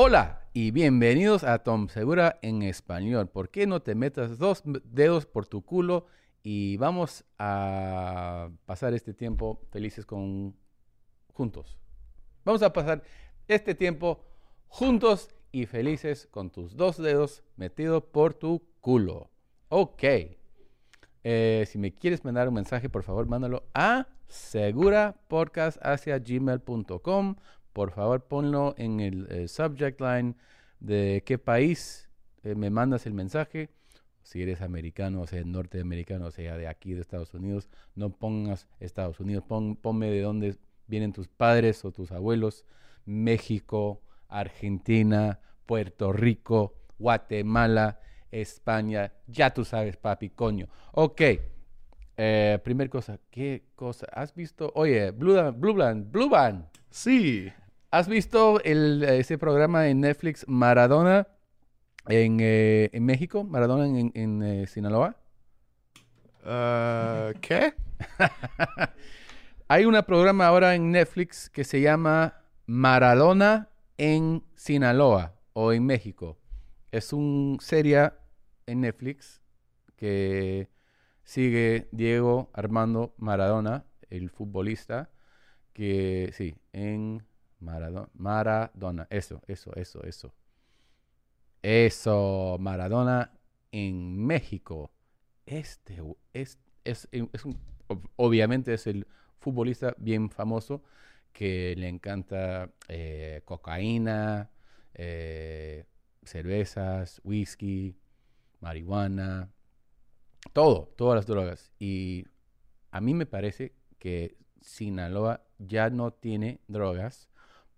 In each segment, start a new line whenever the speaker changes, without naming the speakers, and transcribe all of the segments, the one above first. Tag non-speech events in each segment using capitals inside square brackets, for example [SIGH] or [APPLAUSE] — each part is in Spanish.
Hola y bienvenidos a Tom Segura en español. ¿Por qué no te metas dos dedos por tu culo y vamos a pasar este tiempo felices con juntos? Vamos a pasar este tiempo juntos y felices con tus dos dedos metidos por tu culo. Ok. Eh, si me quieres mandar un mensaje, por favor, mándalo a segurapodcast.gmail.com por favor ponlo en el eh, subject line de qué país eh, me mandas el mensaje. Si eres americano, o sea, norteamericano, o sea, de aquí de Estados Unidos, no pongas Estados Unidos, pon, ponme de dónde vienen tus padres o tus abuelos. México, Argentina, Puerto Rico, Guatemala, España. Ya tú sabes, papi, coño. Ok. Eh, primer cosa, ¿qué cosa? ¿Has visto? Oye, Blue, Blue Band, Blue Band.
Sí.
¿Has visto el, ese programa en Netflix Maradona en, eh, en México? Maradona en, en eh, Sinaloa.
Uh, ¿Qué? [LAUGHS]
Hay un programa ahora en Netflix que se llama Maradona en Sinaloa o en México. Es un serie en Netflix que sigue Diego Armando Maradona, el futbolista, que sí, en Maradona, Maradona, eso, eso, eso, eso. Eso, Maradona en México. Este es, es, es un, obviamente es el futbolista bien famoso que le encanta eh, cocaína, eh, cervezas, whisky, marihuana, todo, todas las drogas. Y a mí me parece que Sinaloa ya no tiene drogas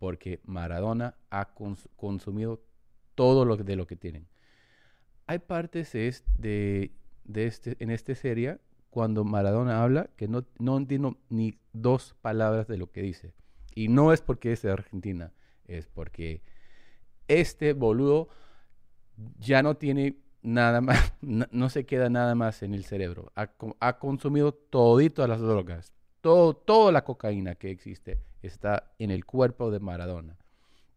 porque Maradona ha consumido todo lo de lo que tienen. Hay partes de, de este, en esta serie cuando Maradona habla que no, no entiendo ni dos palabras de lo que dice. Y no es porque es de Argentina, es porque este boludo ya no tiene nada más, [LAUGHS] no, se queda nada más en el cerebro. Ha, consumido todito las drogas, todo, toda la cocaína que existe está en el cuerpo de Maradona.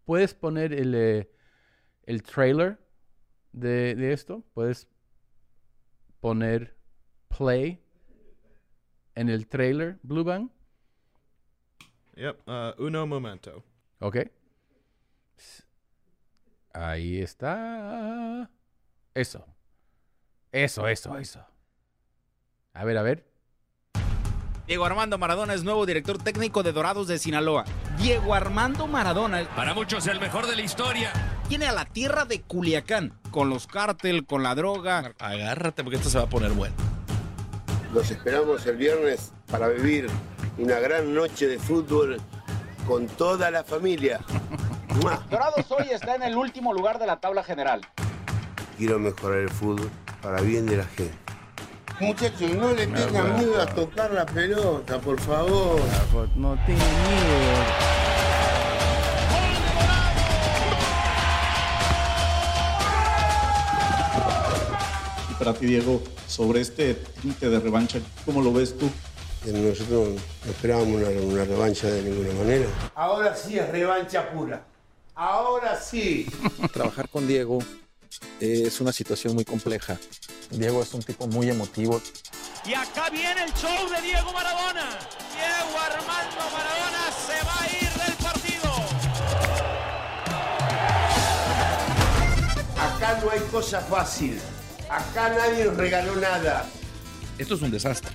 ¿Puedes poner el, eh, el trailer de, de, esto? ¿Puedes poner play en el trailer, Blue Bang?
Yep, uh, uno momento.
Ok. Ahí está. Eso. Eso, eso, eso. A ver, a ver.
Diego Armando Maradona es nuevo director técnico de Dorados de Sinaloa. Diego Armando Maradona.
Para muchos el mejor de la historia.
Tiene a la tierra de Culiacán, con los cártel, con la droga.
Agárrate porque esto se va a poner bueno.
Los esperamos el viernes para vivir una gran noche de fútbol con toda la familia. [LAUGHS]
Dorados hoy está en el último lugar de la tabla general.
Quiero mejorar el fútbol para bien de la gente. Muchachos, no le tengan miedo a tocar la pelota, por favor.
No tengan miedo.
Y para ti, Diego, sobre este tinte de revancha, ¿cómo lo ves tú?
Nosotros no esperábamos una, una revancha de ninguna manera.
Ahora sí es revancha pura. Ahora sí. [LAUGHS]
Trabajar con Diego es una situación muy compleja. Diego es un tipo muy emotivo.
Y acá viene el show de Diego Maradona. Diego Armando Maradona se va a ir del partido.
Acá no hay cosa fácil. Acá nadie nos regaló nada.
Esto es un desastre.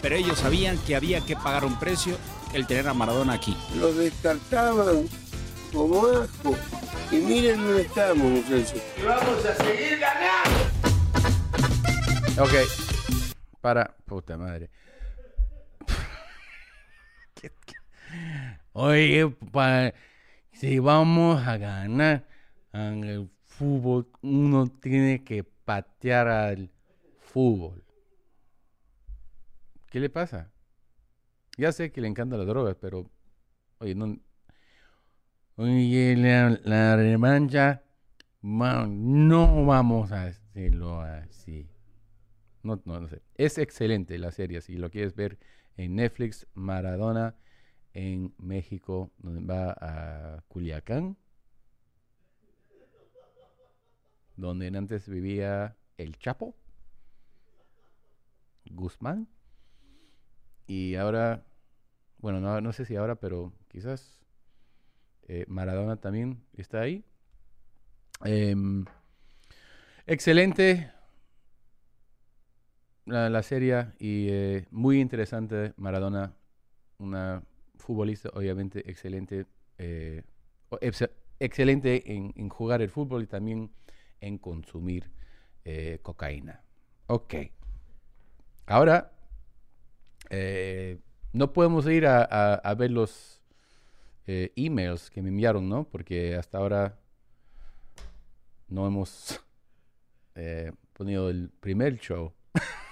Pero ellos sabían que había que pagar un precio el tener a Maradona aquí.
Lo descartaban como asco. Y miren dónde estamos, muchachos.
Y vamos a seguir ganando.
Ok. Para. Puta madre. [LAUGHS] Oye, si vamos a ganar en el fútbol, uno tiene que patear al fútbol. ¿Qué le pasa? Ya sé que le encantan las drogas, pero. Oye, no. Oye, la, la revancha. No vamos a hacerlo así. No, no, no sé. Es excelente la serie. Si lo quieres ver en Netflix, Maradona en México, donde va a Culiacán. donde antes vivía el Chapo, Guzmán, y ahora, bueno, no, no sé si ahora, pero quizás eh, Maradona también está ahí. Em, excelente la, serie y eh, muy interesante Maradona, una futbolista obviamente excelente, eh, excelente en, jugar el fútbol y también en consumir eh, cocaína. Ok. Ahora, no podemos ir a, a- a ver los emails que me enviaron, ¿no? Porque hasta ahora no hemos [LAUGHS] ponido el primer show. [LAUGHS]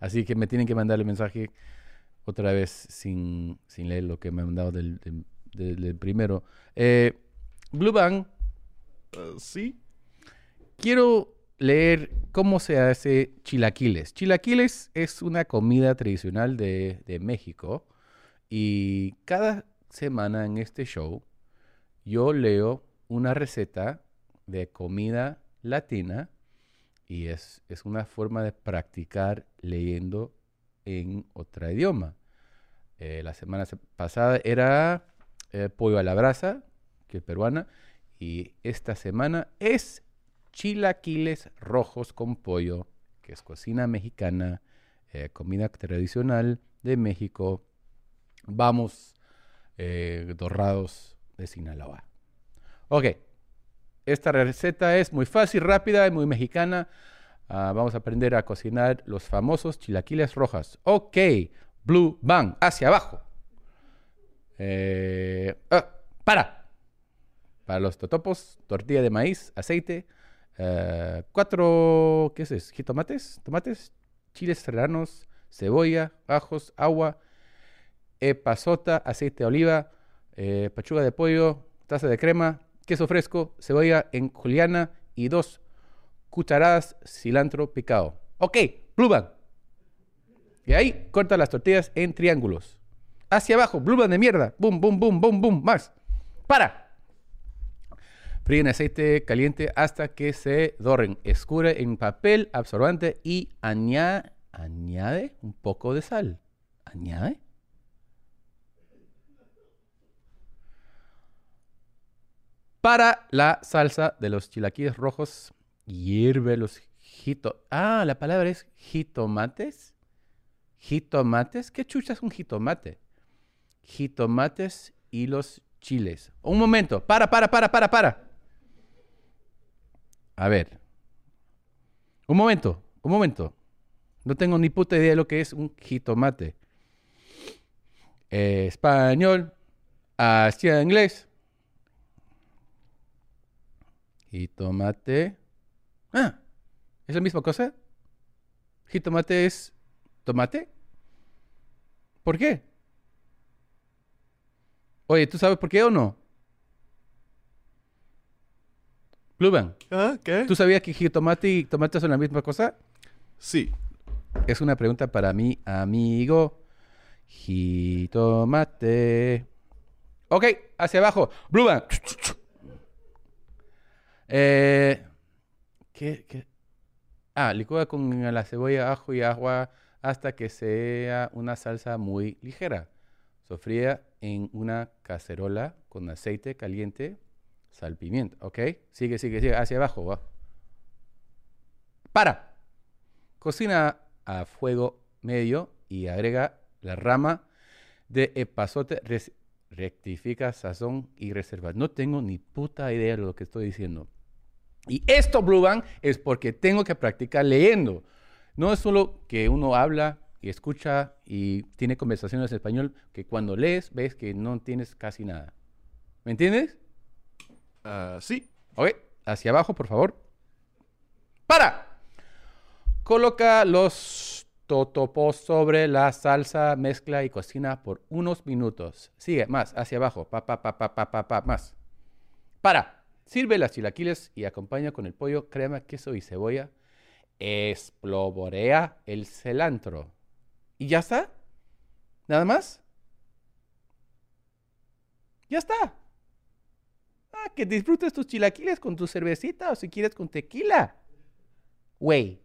Así que me tienen que mandar el mensaje otra vez sin, sin leer lo que me han mandado del, del- del- del primero. Eh, Blue Bang,
Uh, sí.
quiero leer cómo se hace chilaquiles. Chilaquiles es una comida tradicional de, de México y cada semana en este show yo leo una receta de comida latina y es, es una forma de practicar leyendo en otro idioma. Eh, la semana se- pasada era eh, pollo a la brasa, que es peruana, y esta semana es chilaquiles rojos con pollo, que es cocina mexicana, eh, comida tradicional de México. Vamos, dorrados de Sinaloa. Ok, esta receta es muy fácil, rápida y muy mexicana. Ah, vamos a aprender a cocinar los famosos chilaquiles rojas. Ok, Blue Bang, hacia abajo. Eh, ah, para. Para los totopos, tortilla de maíz, aceite, eh, cuatro, ¿qué es eso? Jitomates, tomates, chiles serranos, cebolla, ajos, agua, epazota, aceite de oliva, eh, pechuga de pollo, taza de crema, queso fresco, cebolla en juliana y dos cucharadas cilantro picado. Ok, Blue Band. Y ahí corta las tortillas en triángulos. Hacia abajo, Blue Band de mierda. Boom, boom, boom, boom, boom. Más. Para. Fríen aceite caliente hasta que se doren. Escurre en papel absorbente y añade un poco de sal. Añade. Para la salsa de los chilaquiles rojos, hierve los jito... Ah, la palabra es jitomates. Jitomates. ¿Qué chucha es un jitomate? Jitomates y los chiles. Un momento. Para, para, para, para, para. A ver. Un momento, un momento. No tengo ni puta idea de lo que es un jitomate. Eh, español hacia inglés. Jitomate. Ah, ¿es la misma cosa? Jitomate es tomate. ¿Por qué? Oye, ¿tú sabes por qué o no? Bluban,
¿Ah? ¿Qué?
¿tú sabías que jitomate y tomate son la misma cosa?
Sí.
Es una pregunta para mi amigo. Jitomate. Ok, hacia abajo. Bluban. Eh, ¿qué? Ah, licúa con la cebolla, ajo y agua hasta que sea una salsa muy ligera. Sofría en una cacerola con aceite caliente, sal, pimienta. ¿Ok? Sigue, sigue, sigue. Hacia abajo. Para. Cocina a fuego medio y agrega la rama de epazote. Rectifica sazón y reserva. No tengo ni puta idea de lo que estoy diciendo. Y esto, Blue Band, es porque tengo que practicar leyendo. No es solo que uno habla y escucha y tiene conversaciones en español, que cuando lees ves que no tienes casi nada. ¿Me entiendes?
Ah, sí.
Ok, hacia abajo, por favor. ¡Para! Coloca los totopos sobre la salsa, mezcla y cocina por unos minutos. Sigue, más, hacia abajo. Pa, pa, pa, pa, pa, pa, pa, más. Para. Sirve las chilaquiles y acompaña con el pollo, crema, queso y cebolla. Esploborea el cilantro. ¿Y ya está? ¿Nada más? Ya está. Ah, que disfrutes tus chilaquiles con tu cervecita o si quieres con tequila. Güey.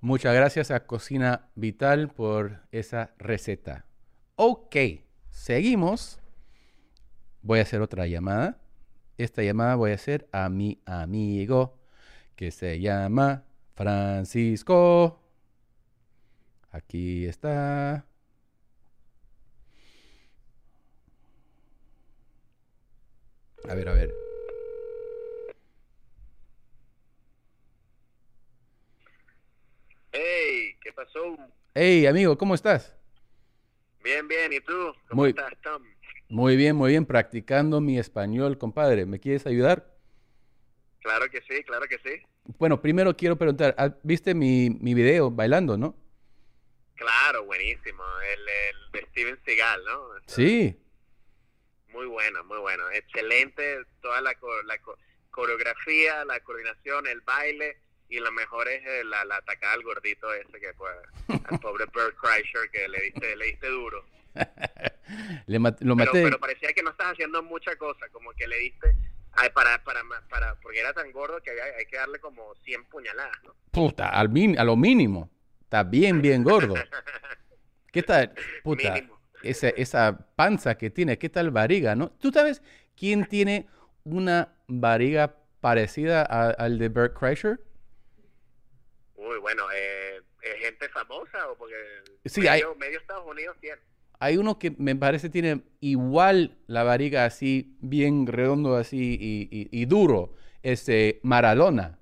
Muchas gracias a Cocina Vital por esa receta. Ok, seguimos. Voy a hacer otra llamada. Esta llamada voy a hacer a mi amigo que se llama Francisco. Aquí está. A ver, a ver.
Hey, ¿qué pasó?
Hey, amigo, ¿cómo estás?
Bien, bien, ¿y tú? ¿Cómo
Muy-
estás, Tom?
Muy bien, muy bien, practicando mi español, compadre. ¿Me quieres ayudar?
Claro que sí, claro que sí.
Bueno, primero quiero preguntar, ¿ah, ¿viste mi, mi video bailando, no?
Claro, buenísimo. El, el de Steven Seagal, ¿no?
Sí.
Muy bueno, muy bueno. Excelente toda la, la co- coreografía, la coordinación, el baile y lo mejor es eh, la, la atacada al gordito ese que fue al pobre Bert Kreischer que le diste, le diste duro. [LAUGHS]
Le mat- lo
Pero,
maté.
pero parecía que no estás haciendo mucha cosa, como que le diste ay, para, para, para, porque era tan gordo que había- hay que darle como 100 puñaladas, ¿no?
Puta, al min- a lo mínimo. Está bien, bien gordo. [LAUGHS] ¿Qué tal? Puta,
Mínimo.
esa, esa panza que tiene, ¿qué tal barriga, no? ¿Tú sabes quién [LAUGHS] tiene una barriga parecida a- al de Bert Kreischer?
Uy, bueno, eh, ¿es gente famosa o porque
Sí,
medio,
hay-
medio Estados Unidos tiene?
Hay uno que me parece tiene igual la barriga así, bien redondo así y, y- y duro. Este, Maradona.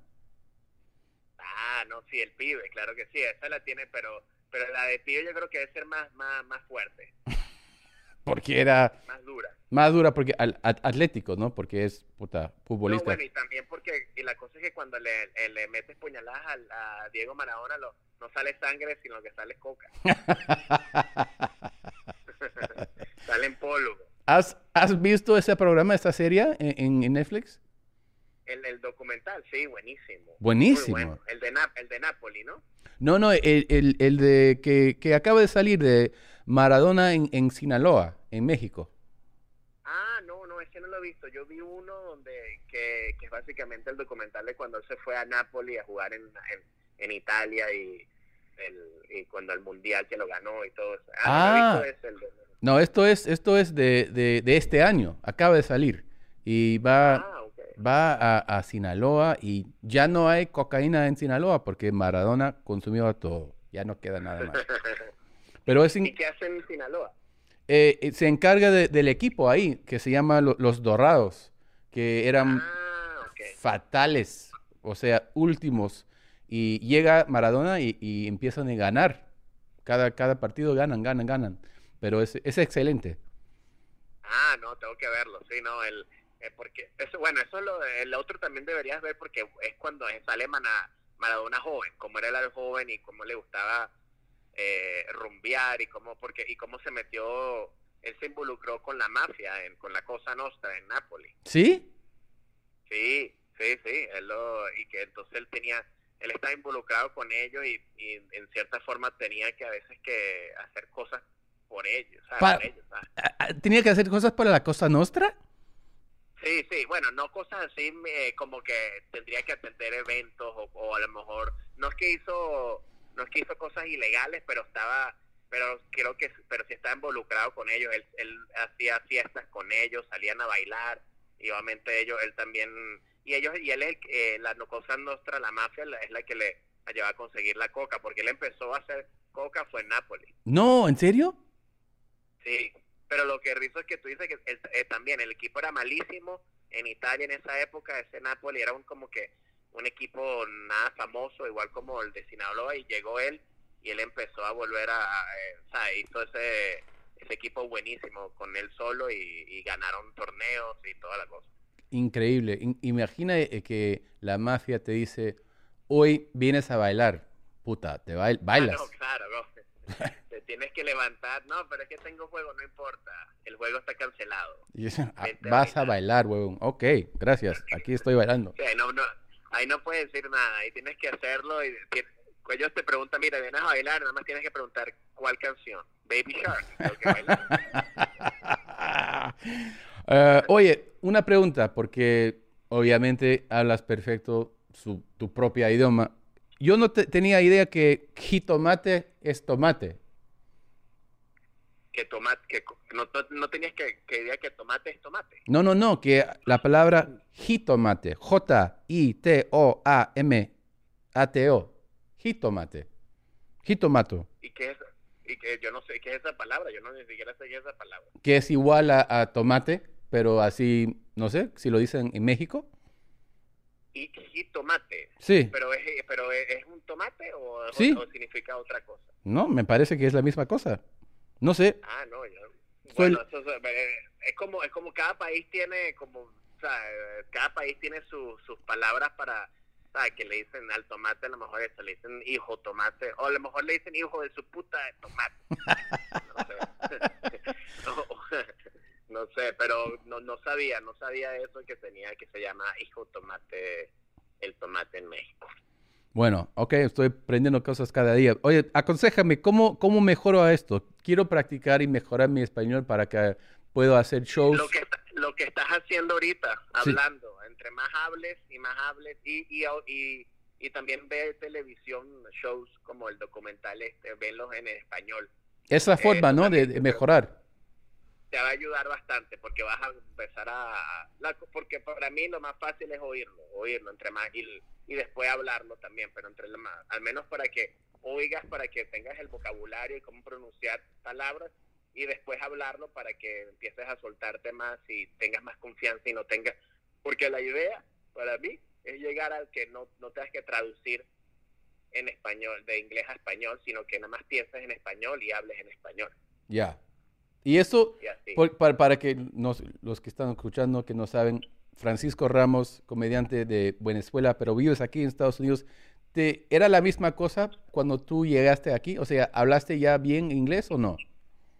Ah, no, sí, el pibe, claro que sí, esa la tiene, pero pero la de pibe yo creo que debe ser más más más fuerte, [LAUGHS]
Porque era
más dura.
más dura porque al- at- atlético, ¿no? Porque es puta
No,
futbolista.
bueno, y también porque y la cosa es que cuando le, le metes puñaladas al- a, Diego Maradona lo- no sale sangre, sino que sale coca. [LAUGHS] [LAUGHS] sale en polvo.
¿Has, has visto ese programa, esta serie en, en- Netflix?
El, el documental, sí, buenísimo.
Buenísimo.
bueno. El de Nap- el de Napoli, ¿no?
No, no, el, el- el de que, que acaba de salir de Maradona en, en Sinaloa, en México.
Ah, no, no, ese no lo he visto. Yo vi uno donde que, que es básicamente el documental de cuando él se fue a Napoli a jugar en, en, en Italia y, el, y cuando el mundial que lo ganó y todo eso. Ah, no
Ah.
ese, el de-
No, esto es, esto es de, de- de este año, acaba de salir. Y va,
Ah,
va a, a Sinaloa y ya no hay cocaína en Sinaloa porque Maradona consumió todo. Ya no queda nada más. [LAUGHS] Pero es in-
¿Y qué hacen en Sinaloa?
eh, eh, se encarga de- del equipo ahí, que se llama lo- Los Dorados, que eran
Ah,
fatales, o sea, últimos. Y llega Maradona y, y empiezan a ganar. Cada, cada partido ganan, ganan, ganan. Pero es, es excelente.
Ah, no, tengo que verlo, sí, no, el, eh, porque, eso, bueno, eso es lo, el otro también deberías ver porque es cuando sale Mana- Maradona joven, como era el joven y cómo le gustaba eh, rumbear y cómo, porque, y cómo se metió, él se involucró con la mafia, en, con la Cosa Nostra en Nápoles.
¿Sí?
Sí, sí, sí, él lo, y que entonces él tenía, él estaba involucrado con ellos y, y en cierta forma tenía que a veces que hacer cosas por ellos.
Pa-
Por ellos, ¿sabes?
¿Tenía que hacer cosas para la Cosa Nostra?
Sí, sí, bueno, no cosas así eh, como que tendría que atender eventos o, o a lo mejor no es que hizo no es que hizo cosas ilegales, pero estaba pero creo que pero sí estaba involucrado con ellos, él, él hacía fiestas con ellos, salían a bailar y obviamente ellos él también y ellos y él es eh, la cosa nuestra, la mafia la- es la que le lleva a conseguir la coca, porque él empezó a hacer coca fue en Nápoles.
No, ¿en serio?
Sí, pero lo que rizo es que tú dices que el- eh, también el equipo era malísimo en Italia en esa época, ese Napoli era un como que un equipo nada famoso, igual como el de Sinaloa, y llegó él y él empezó a volver a, a, eh, o sea, hizo ese, ese equipo buenísimo con él solo y, y ganaron torneos y toda la cosa.
Increíble. In- imagina eh, que la mafia te dice, hoy vienes a bailar. Puta, te bail- bailas.
Ah, no, claro, no. te tienes que levantar, no, pero es que tengo juego, no importa, el juego está cancelado.
Y "Ah, vas a bailar, huevón. Ok, gracias. Aquí estoy bailando.
Sí, ahí no, no, ahí no puedes decir nada, ahí tienes que hacerlo y ellos te preguntan, mira, vienes a bailar, nada más tienes que preguntar cuál canción, Baby Shark, que. [LAUGHS]
Eh, oye, una pregunta, porque obviamente hablas perfecto su- tu propia idioma. Yo no te- tenía idea que jitomate es tomate.
Que tomate, que no, no, no tenías que, que idea que tomate es tomate.
No, no, no, que la palabra jitomate, J-I-T-O-A-M-A-T-O, jitomate, jitomato,
Y que es, y que yo no sé qué es esa palabra, yo no ni siquiera sé qué es esa palabra.
que es igual a, a tomate, pero así, no sé, si lo dicen en México.
Y jitomate.
Sí.
Pero es, pero es, ¿es un tomate o,
Sí.
o significa otra cosa.
No, me parece que es la misma cosa. No sé.
Ah, no, yo. Bueno, eso, eso, eh, es como es como cada país tiene como, o sea, eh, cada país tiene su- sus palabras para. Que le dicen al tomate, a lo mejor eso, le dicen hijo tomate, o a lo mejor le dicen hijo de su puta de tomate. [LAUGHS] No sé. [LAUGHS] no, no sé, pero no, no sabía, no sabía eso que tenía, que se llama hijo tomate, el tomate en México.
Bueno, ok, estoy aprendiendo cosas cada día. Oye, aconsejame, ¿cómo, cómo mejoro a esto? Quiero practicar y mejorar mi español para que pueda hacer shows.
Lo que, lo que estás haciendo ahorita,
Sí.
hablando, entre más hables y más hables, y, y, y, y también ve televisión, shows como el documental, este, venlos en español.
Es la forma, ¿no? De, de mejorar.
Te va a ayudar bastante porque vas a empezar a... la- porque para mí lo más fácil es oírlo, oírlo entre más y, después hablarlo también, pero entre más, al menos para que oigas, para que tengas el vocabulario y cómo pronunciar palabras y después hablarlo para que empieces a soltarte más y tengas más confianza y no tengas... Porque la idea para mí es llegar al que no, no tengas que traducir en español, de inglés a español, sino que nada más pienses en español y hables en español.
Ya. Y eso,
Y así.
por- para, para que nos- los que están escuchando, que no saben, Francisco Ramos, comediante de Venezuela, pero vives aquí en Estados Unidos, ¿te, ¿era la misma cosa cuando tú llegaste aquí? O sea, ¿hablaste ya bien inglés o no?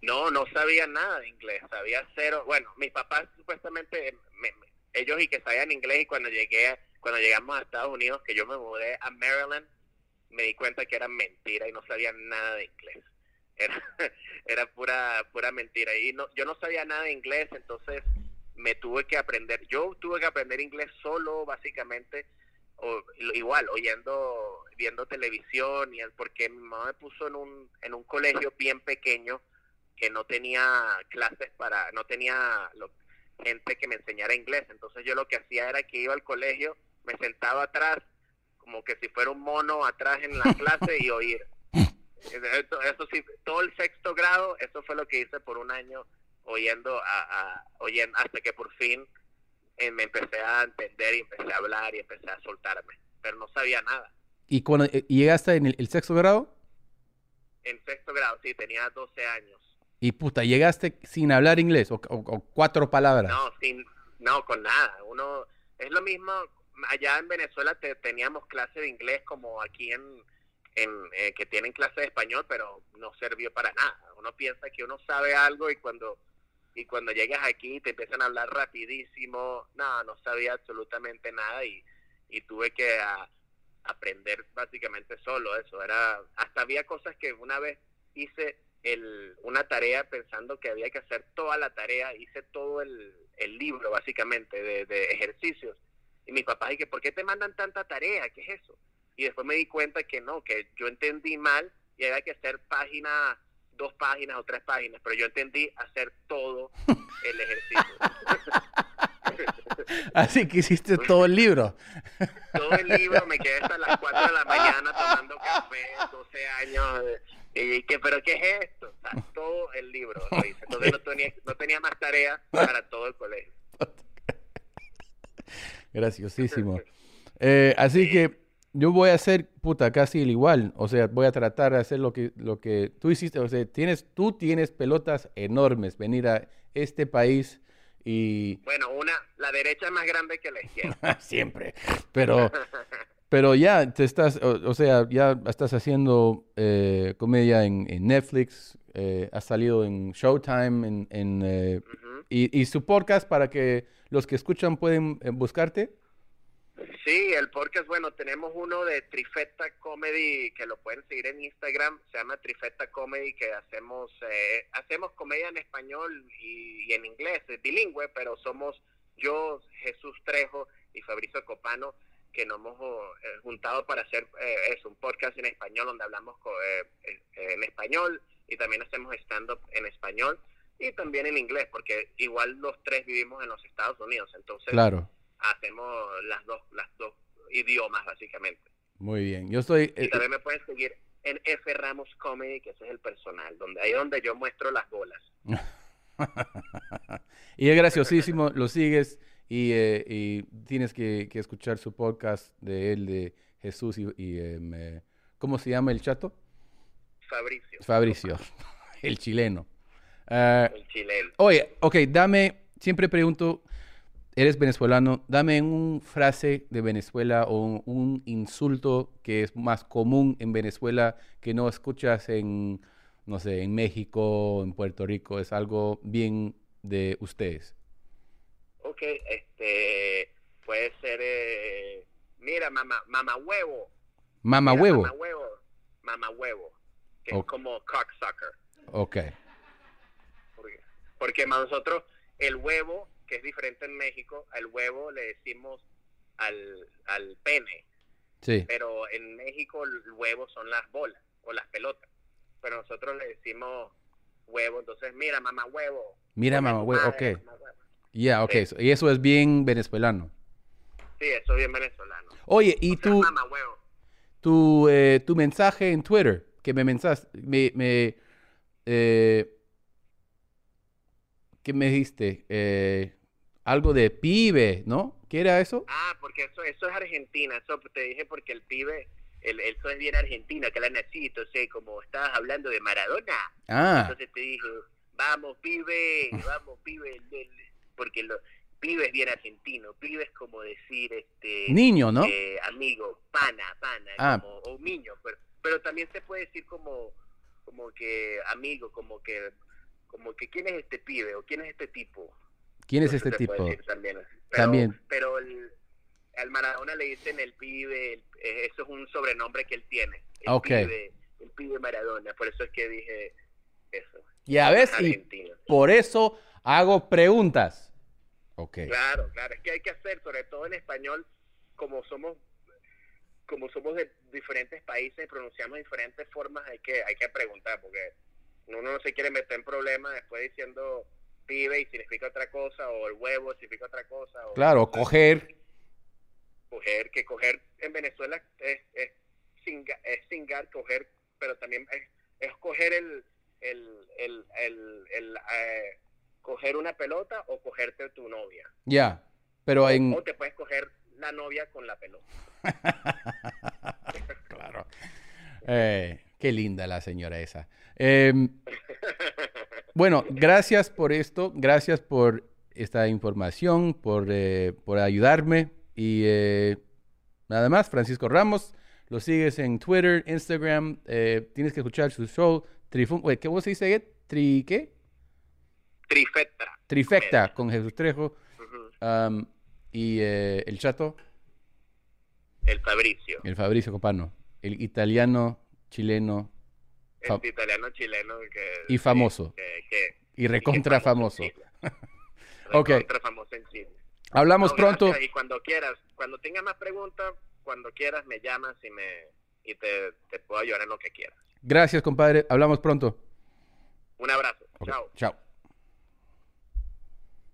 No, no sabía nada de inglés, sabía cero. Bueno, mis papás supuestamente, me- me- ellos y que sabían inglés y cuando llegué, cuando llegamos a Estados Unidos, que yo me mudé a Maryland, me di cuenta que era mentira y no sabía nada de inglés. Era, [LAUGHS] era pura, pura mentira. Y no, yo no sabía nada de inglés, entonces me tuve que aprender. Yo tuve que aprender inglés solo, básicamente, o, igual, oyendo, viendo televisión, y porque mi mamá me puso en un, en un colegio bien pequeño que no tenía clases para, no tenía lo- gente que me enseñara inglés. Entonces yo lo que hacía era que iba al colegio, me sentaba atrás, como que si fuera un mono atrás en la [LAUGHS] clase y oír. Eso, eso sí, todo el sexto grado, eso fue lo que hice por un año oyendo, a, a- oyendo hasta que por fin eh, me empecé a entender y empecé a hablar y empecé a soltarme, pero no sabía nada.
¿Y cuando eh, llegaste en el, el sexto grado?
En sexto grado, sí, tenía 12 años.
Y puta, llegaste sin hablar inglés o, o- o cuatro palabras.
No, sin, no, con nada. Uno es lo mismo. Allá en Venezuela te, teníamos clase de inglés como aquí en, en eh, que tienen clase de español, pero no sirvió para nada. Uno piensa que uno sabe algo y cuando y cuando llegas aquí te empiezan a hablar rapidísimo. No, no sabía absolutamente nada y, y tuve que aprender básicamente solo eso. Era hasta había cosas que una vez hice el, una tarea pensando que había que hacer toda la tarea, hice todo el, el libro básicamente de, de ejercicios. Y mis papás dije, ¿por qué te mandan tanta tarea? ¿Qué es eso? Y después me di cuenta que no, que yo entendí mal y había que hacer páginas, dos páginas o tres páginas, pero yo entendí hacer todo el ejercicio. [LAUGHS]
Así que hiciste todo el libro. [LAUGHS]
todo el libro, me quedé hasta las 4 de la mañana tomando café, 12 años. Y que, ¿pero qué es esto? O sea, todo el libro lo hice. Entonces no tenía, no tenía más tarea para todo el colegio. [LAUGHS]
Graciosísimo. Eh, así que yo voy a hacer, puta, casi el igual. O sea, voy a tratar de hacer lo que, lo que tú hiciste. O sea, tienes, tú tienes pelotas enormes. Venir a este país y...
Bueno, una, la derecha es más grande que la izquierda. [LAUGHS]
Siempre. Pero, pero ya te estás, o, o sea, ya estás haciendo eh, comedia en, en Netflix, eh, has salido en Showtime, en, en, eh, y, y su podcast para que los que escuchan pueden eh, buscarte.
Sí, el podcast, bueno, tenemos uno de Trifeta Comedy que lo pueden seguir en Instagram, se llama Trifeta Comedy, que hacemos eh, hacemos comedia en español y, en inglés, es bilingüe, pero somos yo, Jesús Trejo y Fabricio Copano, que nos hemos eh, juntado para hacer eh, eso, un podcast en español donde hablamos co- eh, eh, en español y también hacemos stand-up en español y también en inglés, porque igual los tres vivimos en los Estados Unidos, entonces
Claro.
Hacemos las dos, las dos idiomas básicamente.
Muy bien. Yo estoy...
Y
eh,
también me pueden seguir en F Ramos Comedy, que ese es el personal, donde ahí es donde yo muestro las bolas. [LAUGHS]
y es graciosísimo, lo sigues y, eh, y tienes que, que escuchar su podcast de él, de Jesús y... y, em, eh, ¿Cómo se llama el chato?
Fabricio,
Fabricio, [LAUGHS] el chileno. Ah,
el chileno.
Oye, ok, dame, siempre pregunto, eres venezolano, dame una frase de Venezuela o un, un insulto que es más común en Venezuela que no escuchas en, no sé, en México, en Puerto Rico, es algo bien de ustedes.
Ok, este, puede ser, eh, mira, mamá, mamá huevo.
Mama
Mira,
huevo.
Mamá huevo, mamá huevo, que
Ok.
es como cocksucker.
Ok,
Porque, porque nosotros, el huevo, que es diferente en México, al huevo le decimos al, al pene.
sí,
pero en México el huevo son las bolas o las pelotas. Pero nosotros le decimos huevo, entonces mira mamá huevo.
Mira, mamá huevo,
madre,
ok.
mamá huevo.
ok,
Sí.
so- y eso es bien venezolano.
Sí, eso es bien venezolano.
Oye, y
O sea,
tú,
mamá huevo.
tu, eh, tu mensaje en Twitter, que me mensaste, me, me, eh, ¿qué me dijiste? Eh, algo de pibe, ¿no? ¿Qué era eso?
Ah, porque eso eso es Argentina, eso te dije porque el pibe, el, eso es bien argentino, que la nací, entonces como estabas hablando de Maradona,
Ah,
entonces te dije, vamos pibe, [LAUGHS] vamos pibe, el- el- porque lo, pibe es bien argentino, pibe es como decir este
niño, ¿no?
eh, amigo, pana, pana,
Ah.
como, o niño, pero, pero también se puede decir como, como que amigo, como que, como que quién es este pibe o quién es este tipo.
¿Quién es
Eso
este tipo?
también. Pero,
También.
Pero el, al Maradona le dicen el pibe, el- eh, eso es un sobrenombre que él tiene. El pibe, el pibe Maradona, por eso es que dije eso.
Ya ves, y
Argentino.
por eso hago preguntas. Ok.
Claro, claro, es que hay que hacer, sobre todo en español, como somos como somos de diferentes países y pronunciamos diferentes formas, hay que hay que preguntar, porque uno no se quiere meter en problemas después diciendo pibe y significa otra cosa, o el huevo significa otra cosa. O,
Claro, coger.
Coger, que coger en Venezuela es, es, cingar, coger, pero también es, es coger el, el, el, el, el, eh, coger una pelota o cogerte tu novia.
Ya. Pero en.
O te puedes coger la novia con la pelota. [LAUGHS]
claro. Eh, qué linda la señora esa. Em, [LAUGHS] bueno, gracias por esto. Gracias por esta información, por, eh, por ayudarme. Y eh, nada más, Francisco Ramos. Lo sigues en Twitter, Instagram. eh, tienes que escuchar su show. Trifun Oye, ¿Qué vos dice? ¿Tri qué?
Trifecta.
Trifecta con Jesús Trejo. Y eh, el chato,
El Fabricio.
el Fabricio Copano. El italiano, chileno
El italiano chileno que,
y famoso.
que- que-
Y recontra famoso.
en Chile. [LAUGHS]
Ok.
Recontra famoso en Chile.
Hablamos
No,
pronto.
gracias, Y cuando quieras, cuando tengas más preguntas, cuando quieras me llamas y me y te, te puedo ayudar en lo que quieras.
Gracias, compadre. Hablamos pronto.
Un abrazo. Chao.
Chao.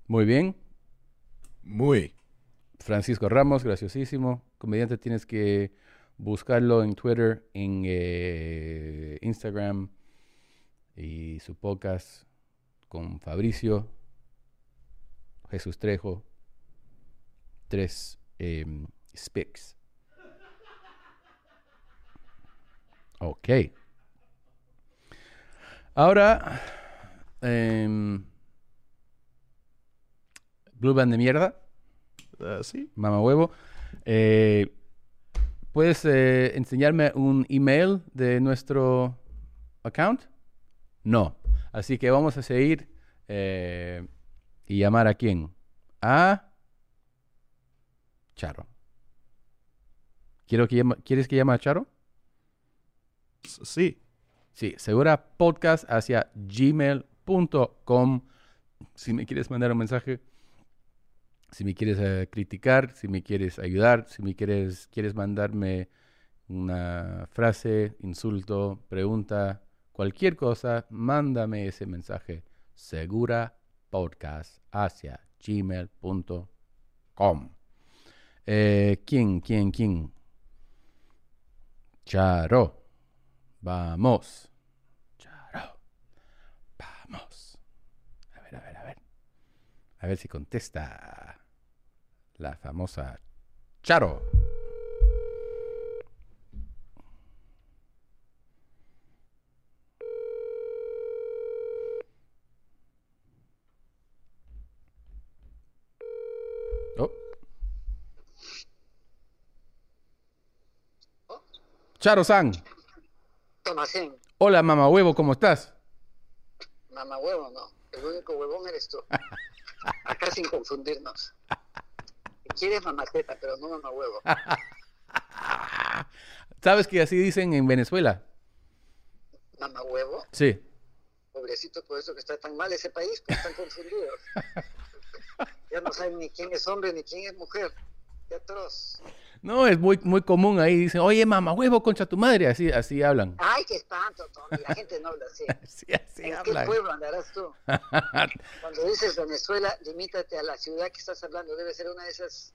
Muy bien.
Muy.
Francisco Ramos, graciosísimo. Comediante, tienes que buscarlo en Twitter, en eh, Instagram y su podcast con Fabricio, Jesús Trejo, tres em, speaks. Ok. Ahora, em, Blue Band de mierda.
Ah, sí.
Mamá huevo. Eh, ¿Puedes eh, enseñarme un email de nuestro account? No. Así que vamos a seguir eh, y llamar a quién? A Charo. Quiero que llama- ¿Quieres que llame a Charo?
Sí.
Sí, segura podcast hacia gmail.com. Si me quieres mandar un mensaje, si me quieres eh, criticar, si me quieres ayudar, si me quieres, quieres mandarme una frase, insulto, pregunta, cualquier cosa, mándame ese mensaje. Segura podcast hacia gmail.com. Eh, ¿Quién, quién, quién? Charo. Vamos. Charo. Vamos. A ver, a ver, a ver. A ver si contesta la famosa Charo. Oh. Charo-san.
Tomasín,
Hola, mamá huevo, ¿cómo estás?
mamá huevo, no. El único huevón eres tú. [LAUGHS] Acá sin confundirnos. Quieres mamaceta, pero no mamá huevo. [LAUGHS]
¿Sabes que así dicen en Venezuela?
Mamá huevo,
Sí.
pobrecito por eso que está tan mal ese país, pues están confundidos. [LAUGHS] Ya no saben ni quién es hombre ni quién es mujer. Qué atroz.
No, es muy, muy común ahí. Dicen, oye, mamá huevo, concha tu madre. Así, así hablan.
Ay, qué espanto, Tommy. La gente no habla así. [LAUGHS]
Sí, así
¿En qué
hablan.
pueblo andarás tú? [LAUGHS] Cuando dices Venezuela, limítate a la ciudad que estás hablando. Debe ser una de esas,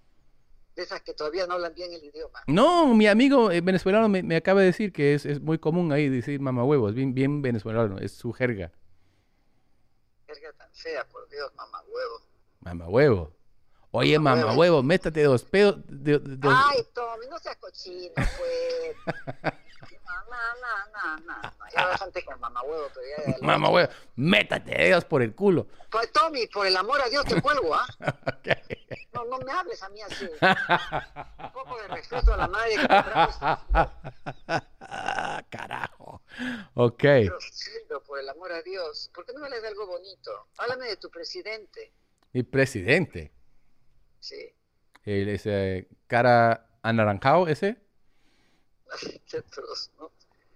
de esas que todavía no hablan bien el idioma.
No, mi amigo eh, venezolano me, me acaba de decir que es, es muy común ahí decir mamá huevo. Es bien, bien venezolano. Es su jerga.
Verga tan fea, por Dios, mamá huevo.
Oye,
Mamá huevo.
métate dos pedos. de- de- dos-
Ay, Tommy, no seas cochino, pues. [LAUGHS] No, no, no, no. Ya bastante con mamá huevo, pero ya. [LAUGHS]
Mamá huevo, métate dedos por el culo.
Pues, Tommy, por el amor a Dios te cuelgo, ¿ah? [LAUGHS] No, no me hables a mí así. Un poco de respeto a la madre que compramos.
Carajo. Ok.
Pero, por el amor a Dios, ¿por qué no me hablas de algo bonito? Háblame de tu presidente.
Mi presidente.
Sí.
El, ese cara anaranjado ese. [LAUGHS]
¿no?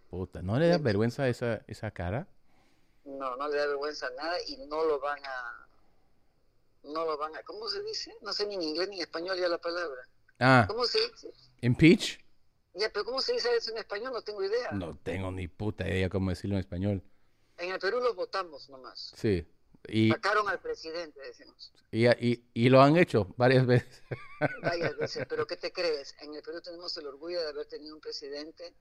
Puta, ¿no le da vergüenza esa, esa cara?
No, no le da vergüenza nada y no lo van a. No lo van a. ¿Cómo se dice? No sé ni en inglés ni en español ya la palabra.
Ah,
¿Cómo se dice?
impeach.
Ya, pero ¿cómo se dice eso en español? No tengo idea.
No tengo ni puta idea cómo decirlo en español.
En el Perú los votamos nomás.
Sí. Y,
Sacaron al presidente, decimos.
y, y, y lo han hecho varias veces. [LAUGHS]
Varias veces. Pero ¿qué te crees? En el Perú tenemos el orgullo de haber tenido un presidente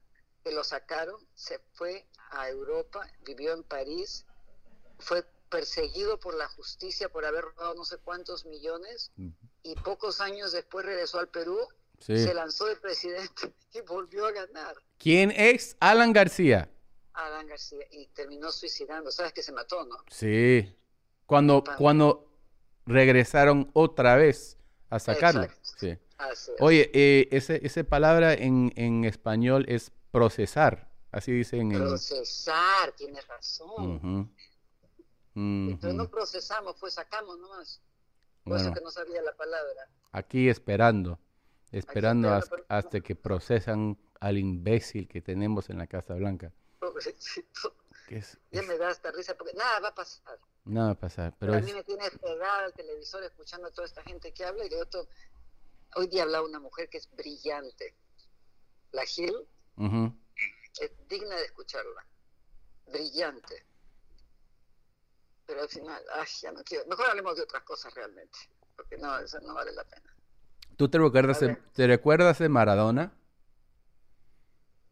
que lo sacaron, se fue a Europa, vivió en París, fue perseguido por la justicia por haber robado no sé cuántos millones y pocos años después regresó al Perú,
Sí.
se lanzó de presidente [LAUGHS] y volvió a ganar.
¿Quién es Alan García?
Adán García y terminó suicidando. ¿Sabes que se mató, no?
Sí. Cuando, cuando regresaron otra vez a sacarlo.
Exacto.
Sí.
Así es.
Oye, eh, ese, esa palabra en, en español es procesar. Así dicen en...
Procesar, tienes razón. Pero no procesamos, pues sacamos nomás. Por eso
Bueno,
que no sabía la palabra.
aquí esperando. Esperando hasta, que procesan al imbécil que tenemos en la Casa Blanca.
Pobrecito.
Es,
Ya me da hasta risa porque nada va a pasar.
Nada va a pasar. Pero
Pero a
es,
mí me tiene pegada al televisor escuchando a toda esta gente que habla y de otro. Hoy día hablaba una mujer que es brillante. La Gil
ujú.
es digna de escucharla. Brillante. Pero al final, ay, ya no quiero. Mejor hablemos de otras cosas realmente. Porque no, eso no vale la pena.
¿Tú te recuerdas, de, te recuerdas de Maradona?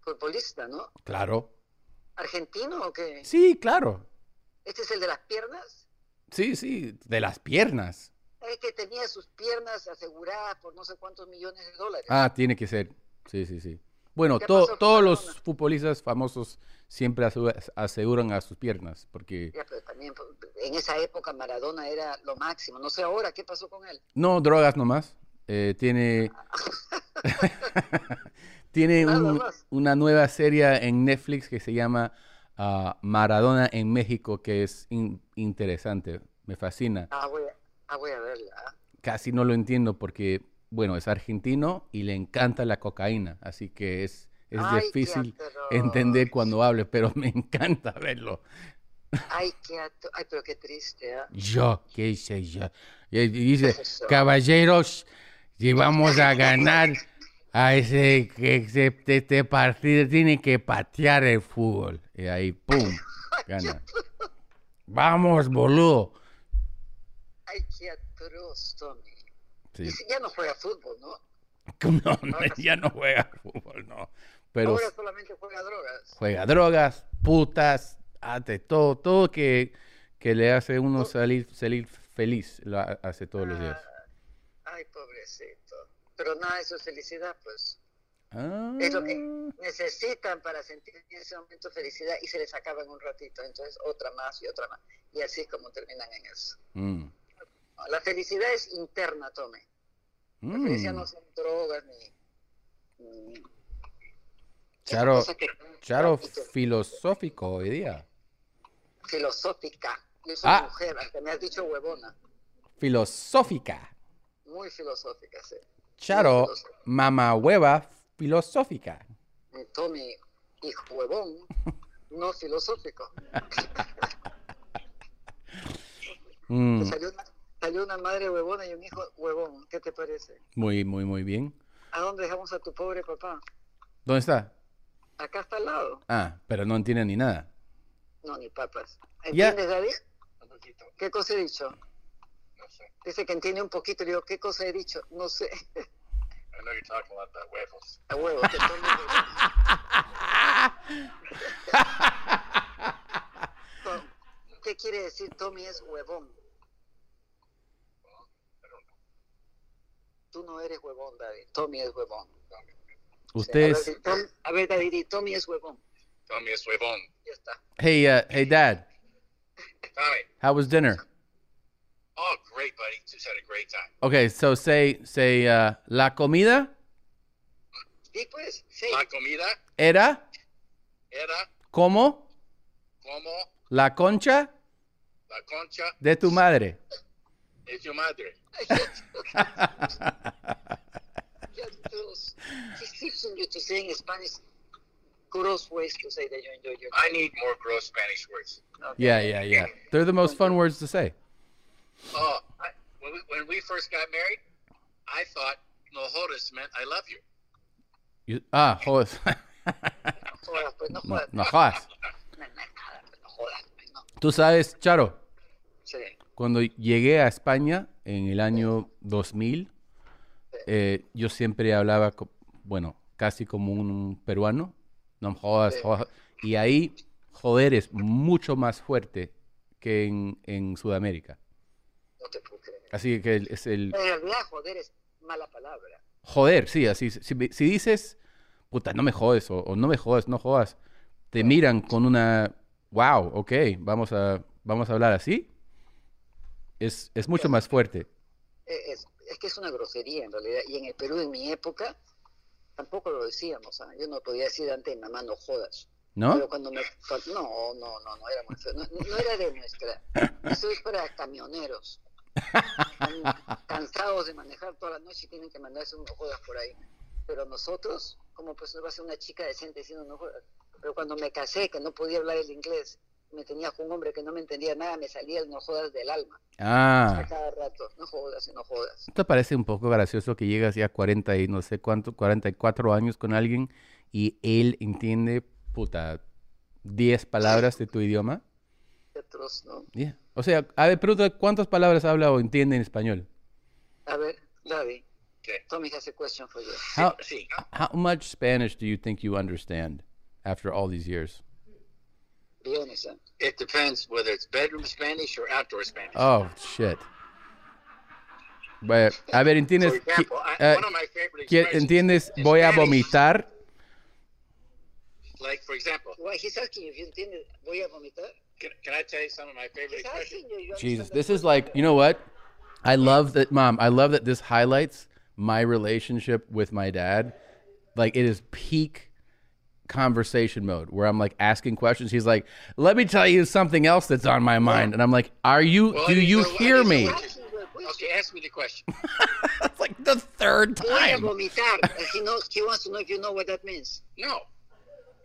Futbolista, ¿no?
Claro.
¿Argentino o qué?
Sí, claro.
¿Este es el de las piernas?
Sí, sí, de las piernas.
Es que tenía sus piernas aseguradas por no sé cuántos millones de dólares.
Ah, tiene que ser. Sí, sí, sí. Bueno,
¿Qué
to-
pasó con
todos los futbolistas famosos siempre aseguran a sus piernas, porque
Ya, pero también pues, en esa época Maradona era lo máximo. No sé ahora qué pasó con él.
no drogas nomás. Eh, tiene [LAUGHS] tiene un-
más.
una nueva serie en Netflix que se llama ah, Maradona en México, que es in- interesante. Me fascina.
Ah, voy a, ah, voy a verla. ah.
Casi no lo entiendo porque bueno, es argentino y le encanta la cocaína, así que es, es
Ay,
difícil entender cuando hable, pero me [LAUGHS] encanta verlo.
Ay, qué Ay, pero qué triste, ¿ah?
Yo, ¿qué hice yo? Y dice, caballeros, si vamos a ganar a ese, que ese- este partido, tiene que patear el fútbol. Y ahí, ¡pum! [LAUGHS] Gana. Vamos, boludo.
Ay, qué atroz, Tommy.
Sí.
Ya no juega fútbol, [LAUGHS] ¿no?
No, no, ya no juega fútbol, no. Pero
Ahora solamente juega drogas.
juega drogas, putas, hace todo, todo que, que le hace uno salir, salir feliz, lo ha- hace todos los días.
Ay, pobrecito. Pero nada, eso es felicidad, pues.
Ah,
Es lo que necesitan para sentir en ese momento felicidad y se les acaba en un ratito. Entonces, otra más y otra más. Y así es como terminan en eso.
mm,
La felicidad es interna, Tome. La
mm.
felicidad no son drogas ni... ni-
Charo,
que-
Charo filosófico hoy día.
filosófica. Yo soy
Ah.
mujer, aunque me has dicho huevona.
Filosófica.
Muy filosófica, sí.
Charo, mamá hueva filosófica.
Tommy, hijo huevón, no filosófico. [LAUGHS]
Mm,
Salió, una, salió una madre huevona y un hijo huevón. ¿Qué te parece?
muy, muy, muy bien.
¿A dónde dejamos a tu pobre papá?
¿Dónde está?
Acá está al lado.
Ah, pero no entiende ni nada.
No, ni papas.
Ya.
¿Entiendes, David? ¿Qué cosa he dicho? No sé. Dice que entiende un poquito. Le digo, ¿qué cosa he dicho? No sé.
I know you're talking about the huevos. [LAUGHS]
A huevo, que Tommy huevón. ¿Qué quiere decir Tommy es huevón? Tú no eres huevón, David. Tommy es huevón.
Ustedes,
A ver, a ver, David, y Tommy es huevón.
Tommy es huevón.
Ya está.
hey, uh, hey, Dad,
Tommy.
how was dinner?
Oh, great, buddy. Just had a great time.
Okay, so say, say, uh, la comida
Sí, pues, sí.
La comida
era
era
como
como
la concha
la concha
de tu madre.
de tu madre.
Those- teaching you to say Spanish gross ways to say that you enjoy your
I need more gross Spanish words.
Yeah, yeah, yeah. They're the most fun words to say.
Oh, I, when, we, when we first got married, I thought no jodas meant I love you.
You, ah, jodas. [LAUGHS]
No jodas.
no
pues no jodas.
Tú sabes, Charo,
Sí.
cuando llegué a España en el año 2000, eh, yo siempre hablaba, bueno, casi como un peruano. No jodas, jodas. Y ahí, joder es mucho más fuerte que en, en Sudamérica.
No te puedo creer.
Así que es el...
En realidad, joder es mala palabra.
Joder, sí, así. Si, si dices, puta, no me jodes o, o no me jodas, no jodas, te miran con una, wow, ok, vamos a, vamos a hablar así. Es, es mucho más fuerte.
Eh, Es, es que es una grosería en realidad. Y en el Perú, en mi época, tampoco lo decíamos. ¿ah? Yo no podía decir antes, mamá, no jodas.
¿No?
Pero cuando me... no, no, no, no era muy feo. No, no era de nuestra. Eso es para camioneros. Están [LAUGHS] cansados de manejar toda la noche y tienen que mandarse unos jodas por ahí. Pero nosotros, como pues va a ser una chica decente diciendo no jodas. Pero cuando me casé, que no podía hablar el inglés, me tenía con un hombre que no me entendía nada, me salía el no jodas del alma.
Ah.
Cada rato, no jodas y no jodas.
¿No te parece un poco gracioso que llegas ya a 40 y no sé cuánto, 44 años con alguien y él entiende, puta, 10 palabras de tu idioma?
Atroz, ¿no?
Yeah. O sea, a ver, pregunta, ¿cuántas palabras habla o entiende en español?
A ver, David. Tommy has a question for you.
How, how much Spanish do you think you understand after all these years?
Be honest?
It depends whether it's bedroom Spanish or outdoor Spanish.
Oh, shit. Bueno, a ver, ¿entiendes?
For example, I-
eh,
one of my favorite
¿qué-
expressions
¿Entiendes? Voy a vomitar.
Like, for example,
he's asking you if you entiende, voy a vomitar.
Can, can I tell you some of my favorite
He's
expressions?
asking you, you
Jesus, this is like, you know what? I love that, mom. I love that this highlights my relationship with my dad. Like, it is peak conversation mode where I'm like asking questions. He's like, let me tell you something else that's on my mind. And I'm like, are you,
Well,
do you
know- I
hear me?
what you- Okay, ask me the question. [LAUGHS]
It's like, the third
Voy a
time.
vomitar. He, knows, he wants to know if you know what that means.
No.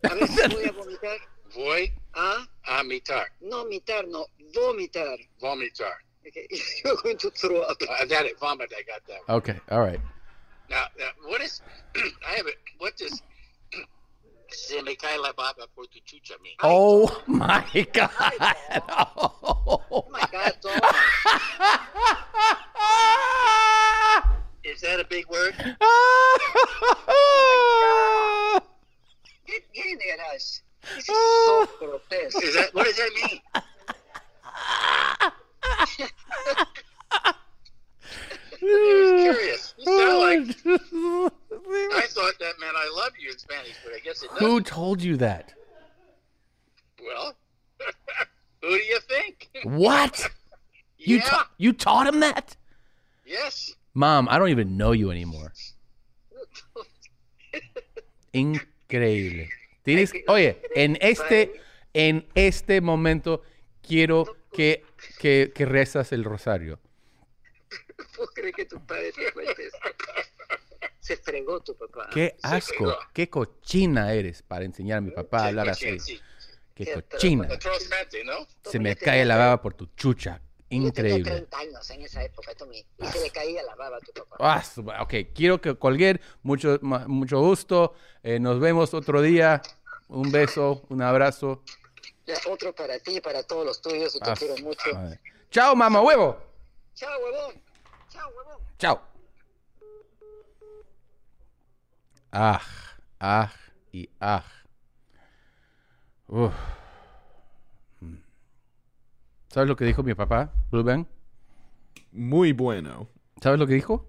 A ver voy a vomitar.
Voy
¿Ah?
a mitar.
No mitar, no. Vomitar.
Vomitar.
Okay. You're going to throw up.
I got it. Vomit. I got that. One.
Okay, all right.
Now, now, what is? [CLEARS THROAT] I have it. What does? Se me cae la baba por tu chucha [LAUGHS] mean?
Oh my God.
Oh my God, [LAUGHS]
Is that a big word?
oh [LAUGHS] Get, get in the garage. This is so grotesque.
Is that what does that mean? he curious. You sound like. I thought that meant I love you in Spanish, but I guess it doesn't.
Who told you that?
Well, who do you think?
What? You
Yeah.
ta- you taught him that?
Yes.
Mom, I don't even know you anymore. [LAUGHS] Increíble. Tienes, oye, en este, en este momento quiero que, que, que rezas el rosario. [LAUGHS]
¿Puedo creer que tu padre te cuente? Se fregó tu papá.
Qué asco, qué cochina eres para enseñar a mi papá a hablar así.
Sí.
Qué cochina. Se me cae la baba por tu chucha.
Yo tenía
Increíble.
30 años en esa época, Tommy. Y se le caía la baba a tu papá.
Ah, ok, quiero que colguer. Mucho, mucho gusto. Eh, nos vemos otro día. Un beso, un abrazo.
Ya, otro para ti y para todos los tuyos. Te
Ah,
quiero mucho.
madre. Chao, mamá huevo.
Chao, huevón. Chao, huevón.
Chao. Ah, ah y ah. Uf. ¿Sabes lo que dijo mi papá, Blue Bang?
Muy bueno.
¿Sabes lo que dijo?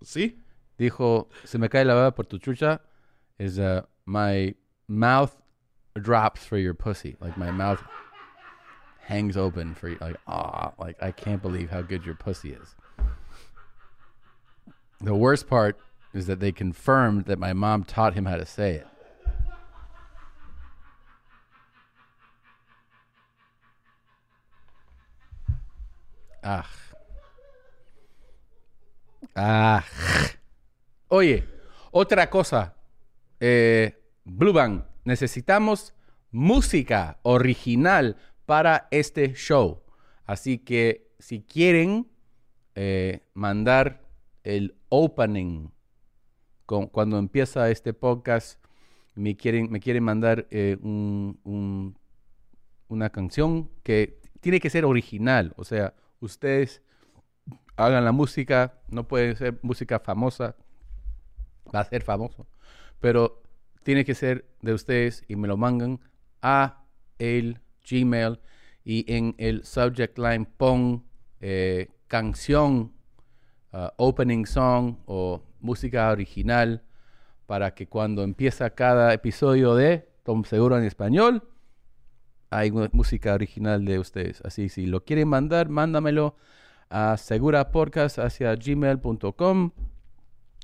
Sí.
Dijo, se me cae la baba por tu chucha. Is uh, my mouth drops for your pussy. Like my mouth hangs open for you. Like, ah, like I can't believe how good your pussy is. The worst part is that they confirmed that my mom taught him how to say it. Ah. Ah. Oye, otra cosa. Eh, Blue Bang, necesitamos música original para este show. Así que si quieren eh, mandar el opening cuando empieza este podcast, me quieren, me quieren mandar eh, un- una canción que tiene que ser original. O sea, ustedes hagan la música, no puede ser música famosa, va a ser famoso, pero tiene que ser de ustedes y me lo mandan a el Gmail y en el subject line pon eh, canción, uh, opening song o música original para que cuando empieza cada episodio de Tom Seguro en español, hay música original de ustedes. Así, si lo quieren mandar, mándamelo a segurapodcast hacia gmail.com.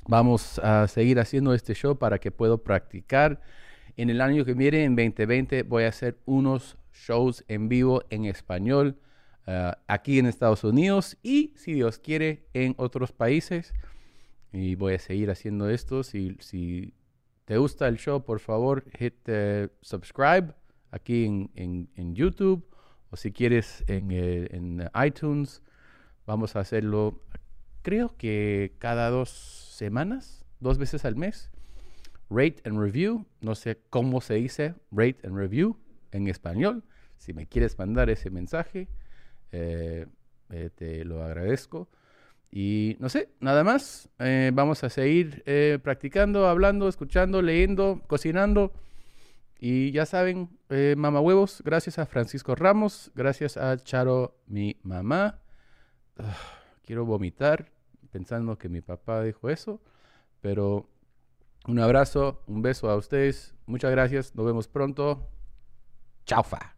Vamos a seguir haciendo este show para que puedo practicar. En el año que viene, en 2020, voy a hacer unos shows en vivo en español ah, aquí en Estados Unidos y, si Dios quiere, en otros países. Y voy a seguir haciendo esto. Si, te gusta el show, por favor, hit eh, subscribe aquí en, en- en YouTube o si quieres en, eh, en iTunes. Vamos a hacerlo, creo que cada dos semanas, dos veces al mes. Rate and review, no sé cómo se dice rate and review en español. Si me quieres mandar ese mensaje, eh, eh, te lo agradezco. Y no sé, nada más. Eh, vamos a seguir eh, practicando, hablando, escuchando, leyendo, cocinando. Y ya saben, eh, mamá huevos, gracias a Francisco Ramos, gracias a Charo, mi mamá. Ah, quiero vomitar pensando que mi papá dijo eso, pero un abrazo, un beso a ustedes, muchas gracias, nos vemos pronto. Chaufa.